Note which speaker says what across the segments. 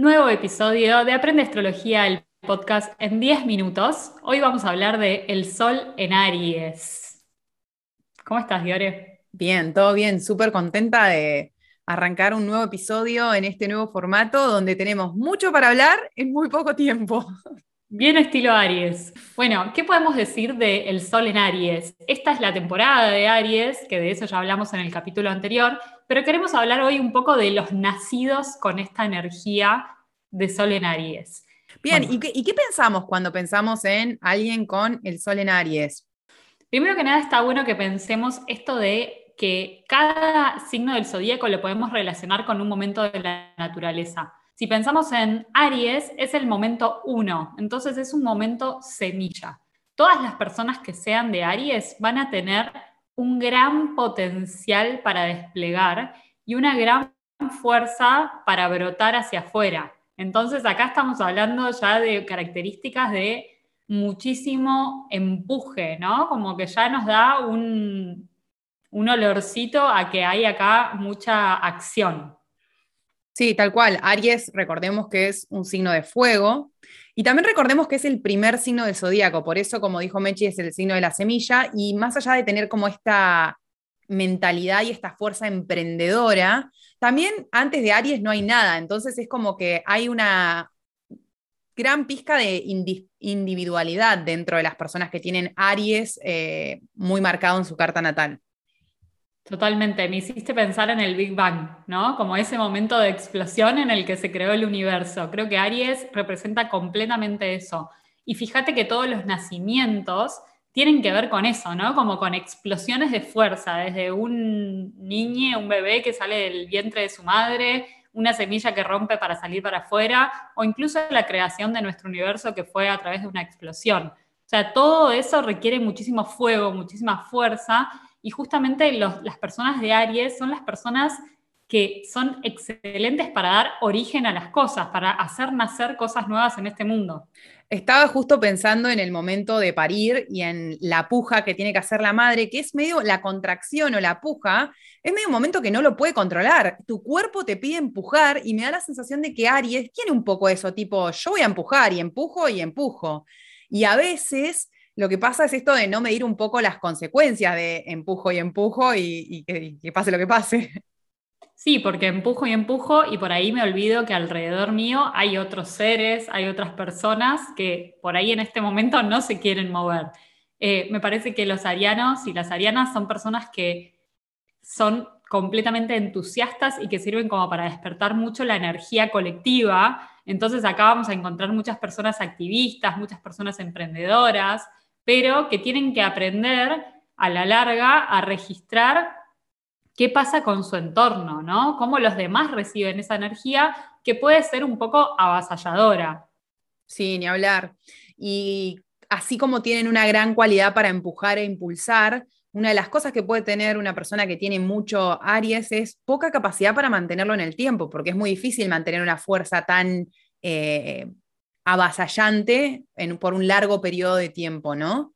Speaker 1: Nuevo episodio de Aprende Astrología, el podcast en 10 minutos. Hoy vamos a hablar de El Sol en Aries. ¿Cómo estás, Diore?
Speaker 2: Bien, todo bien, súper contenta de arrancar un nuevo episodio en este nuevo formato donde tenemos mucho para hablar en muy poco tiempo.
Speaker 1: Bien estilo Aries. Bueno, ¿qué podemos decir de El Sol en Aries? Esta es la temporada de Aries, que de eso ya hablamos en el capítulo anterior, pero queremos hablar hoy un poco de los nacidos con esta energía de Sol en Aries.
Speaker 2: Bien, ¿y, qué, ¿y qué pensamos cuando pensamos en alguien con el Sol en Aries?
Speaker 1: Primero que nada está bueno que pensemos esto de que cada signo del zodíaco lo podemos relacionar con un momento de la naturaleza. Si pensamos en Aries, es el momento uno, entonces es un momento semilla. Todas las personas que sean de Aries van a tener un gran potencial para desplegar y una gran fuerza para brotar hacia afuera. Entonces acá estamos hablando ya de características de muchísimo empuje, ¿no? Como que ya nos da un, un olorcito a que hay acá mucha acción.
Speaker 2: Sí, tal cual. Aries, recordemos que es un signo de fuego. Y también recordemos que es el primer signo del zodíaco, por eso, como dijo Mechi, es el signo de la semilla. Y más allá de tener como esta mentalidad y esta fuerza emprendedora, también antes de Aries no hay nada. Entonces es como que hay una gran pizca de individualidad dentro de las personas que tienen Aries eh, muy marcado en su carta natal.
Speaker 1: Totalmente, me hiciste pensar en el Big Bang, ¿no? Como ese momento de explosión en el que se creó el universo. Creo que Aries representa completamente eso. Y fíjate que todos los nacimientos tienen que ver con eso, ¿no? Como con explosiones de fuerza, desde un niño, un bebé que sale del vientre de su madre, una semilla que rompe para salir para afuera, o incluso la creación de nuestro universo que fue a través de una explosión. O sea, todo eso requiere muchísimo fuego, muchísima fuerza, y justamente las personas de Aries son las personas que son excelentes para dar origen a las cosas, para hacer nacer cosas nuevas en este mundo.
Speaker 2: Estaba justo pensando en el momento de parir y en la puja que tiene que hacer la madre, que es medio la contracción o la puja, es medio un momento que no lo puede controlar. Tu cuerpo te pide empujar y me da la sensación de que Aries tiene un poco eso, tipo, yo voy a empujar y empujo y empujo. Y a veces lo que pasa es esto de no medir un poco las consecuencias de empujo y empujo y, que, pase lo que pase.
Speaker 1: Sí, porque empujo y empujo y por ahí me olvido que alrededor mío hay otros seres, hay otras personas que por ahí en este momento no se quieren mover. Eh, me parece que los arianos y las arianas son personas que son completamente entusiastas y que sirven como para despertar mucho la energía colectiva. Entonces acá vamos a encontrar muchas personas activistas, muchas personas emprendedoras, pero que tienen que aprender a la larga a registrar qué pasa con su entorno, ¿no? Cómo los demás reciben esa energía que puede ser un poco avasalladora.
Speaker 2: Sí, ni hablar. Y así como tienen una gran cualidad para empujar e impulsar, una de las cosas que puede tener una persona que tiene mucho Aries es poca capacidad para mantenerlo en el tiempo, porque es muy difícil mantener una fuerza tan eh, avasallante por un largo periodo de tiempo, ¿no?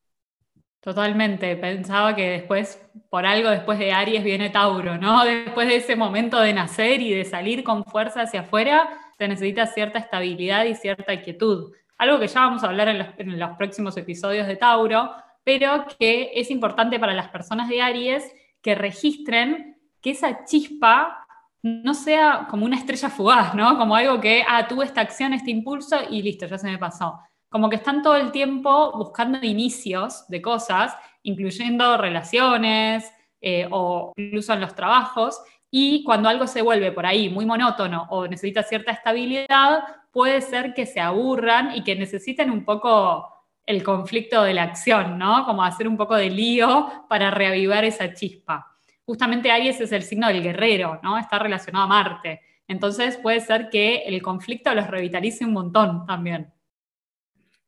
Speaker 1: Totalmente, pensaba que después, por algo después de Aries viene Tauro, ¿no? Después de ese momento de nacer y de salir con fuerza hacia afuera, se necesita cierta estabilidad y cierta quietud. Algo que ya vamos a hablar en los, en los próximos episodios de Tauro, pero que es importante para las personas de Aries que registren que esa chispa no sea como una estrella fugaz, ¿no? Como algo que, ah, tuve esta acción, este impulso y listo, ya se me pasó. Como que están todo el tiempo buscando inicios de cosas, incluyendo relaciones eh, o incluso en los trabajos, y cuando algo se vuelve por ahí muy monótono o necesita cierta estabilidad, puede ser que se aburran y que necesiten un poco el conflicto de la acción, ¿no? Como hacer un poco de lío para reavivar esa chispa justamente Aries es el signo del guerrero, ¿no? Está relacionado a Marte. Entonces puede ser que el conflicto los revitalice un montón también.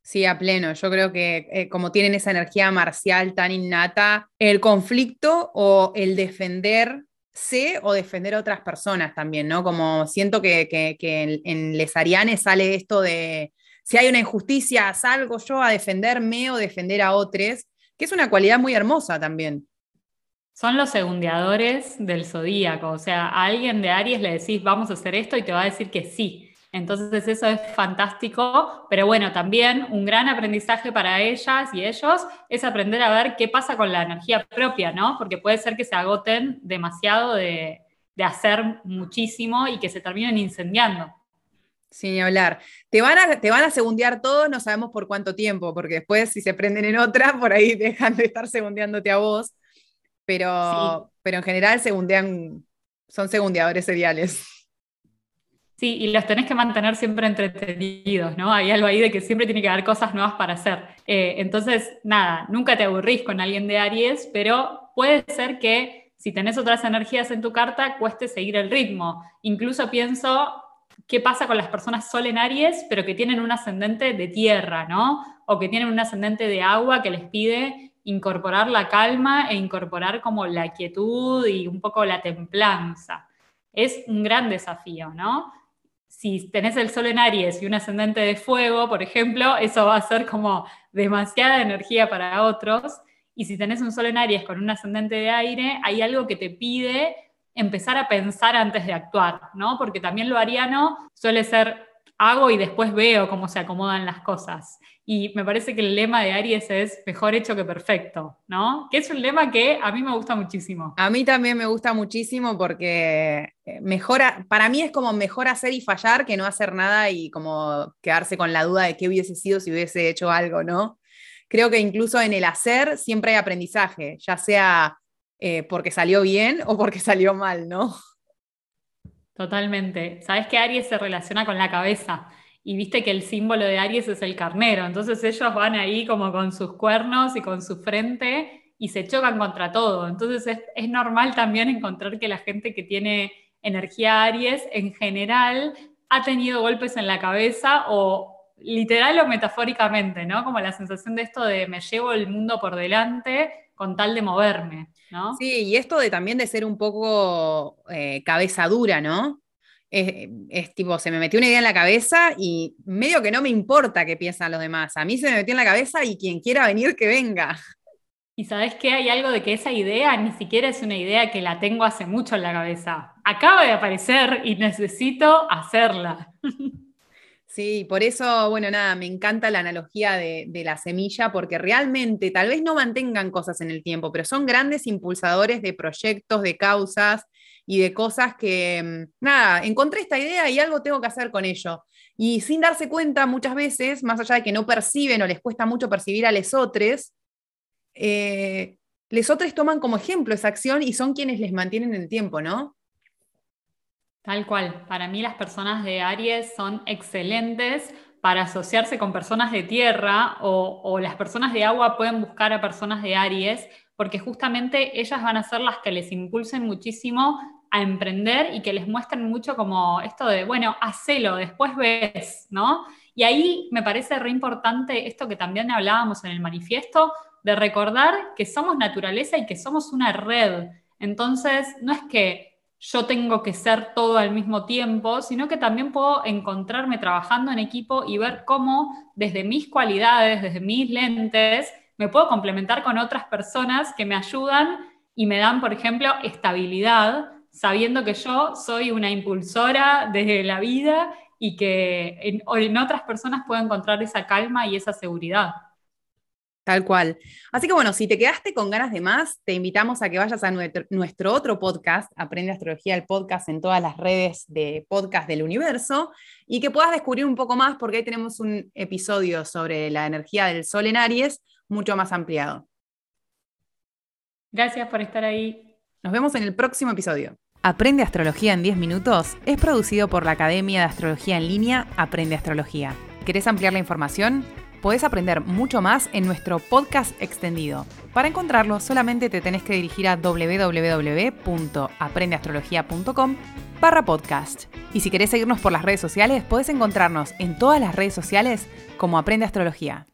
Speaker 2: Sí, a pleno. Yo creo que eh, como tienen esa energía marcial tan innata, el conflicto o el defenderse o defender a otras personas también, ¿no? Como siento que, en, en, Les sale esto de si hay una injusticia, salgo yo a defenderme o defender a otros, que es una cualidad muy hermosa también.
Speaker 1: Son los segundeadores del zodíaco. O sea, a alguien de Aries le decís, vamos a hacer esto, y te va a decir que sí. Entonces eso es fantástico, pero bueno, también un gran aprendizaje para ellas y ellos es aprender a ver qué pasa con la energía propia, ¿no? Porque puede ser que se agoten demasiado de, hacer muchísimo y que se terminen incendiando.
Speaker 2: Sin hablar. Te van, a, te van a segundear todos, no sabemos por cuánto tiempo, porque después si se prenden en otra, por ahí dejan de estar segundeándote a vos. Pero, pero en general segundean, son segundeadores seriales.
Speaker 1: Sí, y los tenés que mantener siempre entretenidos, ¿no? Hay algo ahí de que siempre tiene que haber cosas nuevas para hacer. Eh, entonces, nada, nunca te aburrís con alguien de Aries, pero puede ser que si tenés otras energías en tu carta, cueste seguir el ritmo. Incluso pienso, ¿qué pasa con las personas sol en Aries, pero que tienen un ascendente de tierra, ¿no? O que tienen un ascendente de agua que les pide incorporar la calma e incorporar como la quietud y un poco la templanza. Es un gran desafío, ¿no? si tenés el sol en Aries y un ascendente de fuego, por ejemplo, eso va a ser como demasiada energía para otros. Y si tenés un sol en Aries con un ascendente de aire, hay algo que te pide empezar a pensar antes de actuar, ¿no? Porque también lo ariano suele ser hago y después veo cómo se acomodan las cosas. Y me parece que el lema de Aries es mejor hecho que perfecto, ¿no? Que es un lema que a mí me gusta muchísimo.
Speaker 2: A mí también me gusta muchísimo porque eh, mejora, para mí es como mejor hacer y fallar que no hacer nada y como quedarse con la duda de qué hubiese sido si hubiese hecho algo, ¿no? Creo que incluso en el hacer siempre hay aprendizaje, ya sea eh, porque salió bien o porque salió mal, ¿no?
Speaker 1: Totalmente. Sabes que Aries se relaciona con la cabeza y viste que el símbolo de Aries es el carnero, entonces ellos van ahí como con sus cuernos y con su frente y se chocan contra todo. Entonces es, normal también encontrar que la gente que tiene energía Aries en general ha tenido golpes en la cabeza o literal o metafóricamente, ¿no? Como la sensación de esto de me llevo el mundo por delante con tal de moverme.
Speaker 2: Sí, y esto de también de ser un poco eh, cabeza dura, ¿no? Es, tipo, se me metió una idea en la cabeza y medio que no me importa qué piensan los demás. A mí se me metió en la cabeza y quien quiera venir, que venga.
Speaker 1: Y sabes qué, hay algo de que esa idea ni siquiera es una idea que la tengo hace mucho en la cabeza. Acaba de aparecer y necesito hacerla.
Speaker 2: Sí, por eso, bueno, nada, me encanta la analogía de, la semilla, porque realmente tal vez no mantengan cosas en el tiempo, pero son grandes impulsadores de proyectos, de causas y de cosas que, mm, nada, encontré esta idea y algo tengo que hacer con ello. Y sin darse cuenta, muchas veces, más allá de que no perciben o les cuesta mucho percibir a lesotres, eh, lesotres toman como ejemplo esa acción y son quienes les mantienen el tiempo, ¿no?
Speaker 1: Tal cual. Para mí las personas de Aries son excelentes para asociarse con personas de tierra o, las personas de agua pueden buscar a personas de Aries porque justamente ellas van a ser las que les impulsen muchísimo a emprender y que les muestren mucho como esto de, bueno, hacelo, después ves, ¿no? Y ahí me parece re importante esto que también hablábamos en el manifiesto, de recordar que somos naturaleza y que somos una red. Entonces, no es que yo tengo que ser todo al mismo tiempo, sino que también puedo encontrarme trabajando en equipo y ver cómo desde mis cualidades, desde mis lentes, me puedo complementar con otras personas que me ayudan y me dan, por ejemplo, estabilidad, sabiendo que yo soy una impulsora de la vida y que en, en otras personas puedo encontrar esa calma y esa seguridad.
Speaker 2: Tal cual. Así que bueno, si te quedaste con ganas de más, te invitamos a que vayas a nuestro, otro podcast, Aprende Astrología, el podcast en todas las redes de podcast del universo, y que puedas descubrir un poco más porque ahí tenemos un episodio sobre la energía del Sol en Aries mucho más ampliado.
Speaker 1: Gracias por estar ahí.
Speaker 2: Nos vemos en el próximo episodio. Aprende Astrología en 10 minutos es producido por la Academia de Astrología en línea Aprende Astrología. ¿Querés ampliar la información? Podés aprender mucho más en nuestro podcast extendido. Para encontrarlo, solamente te tenés que dirigir a www.aprendeastrología.com barra podcast. Y si querés seguirnos por las redes sociales, podés encontrarnos en todas las redes sociales como Aprende Astrología.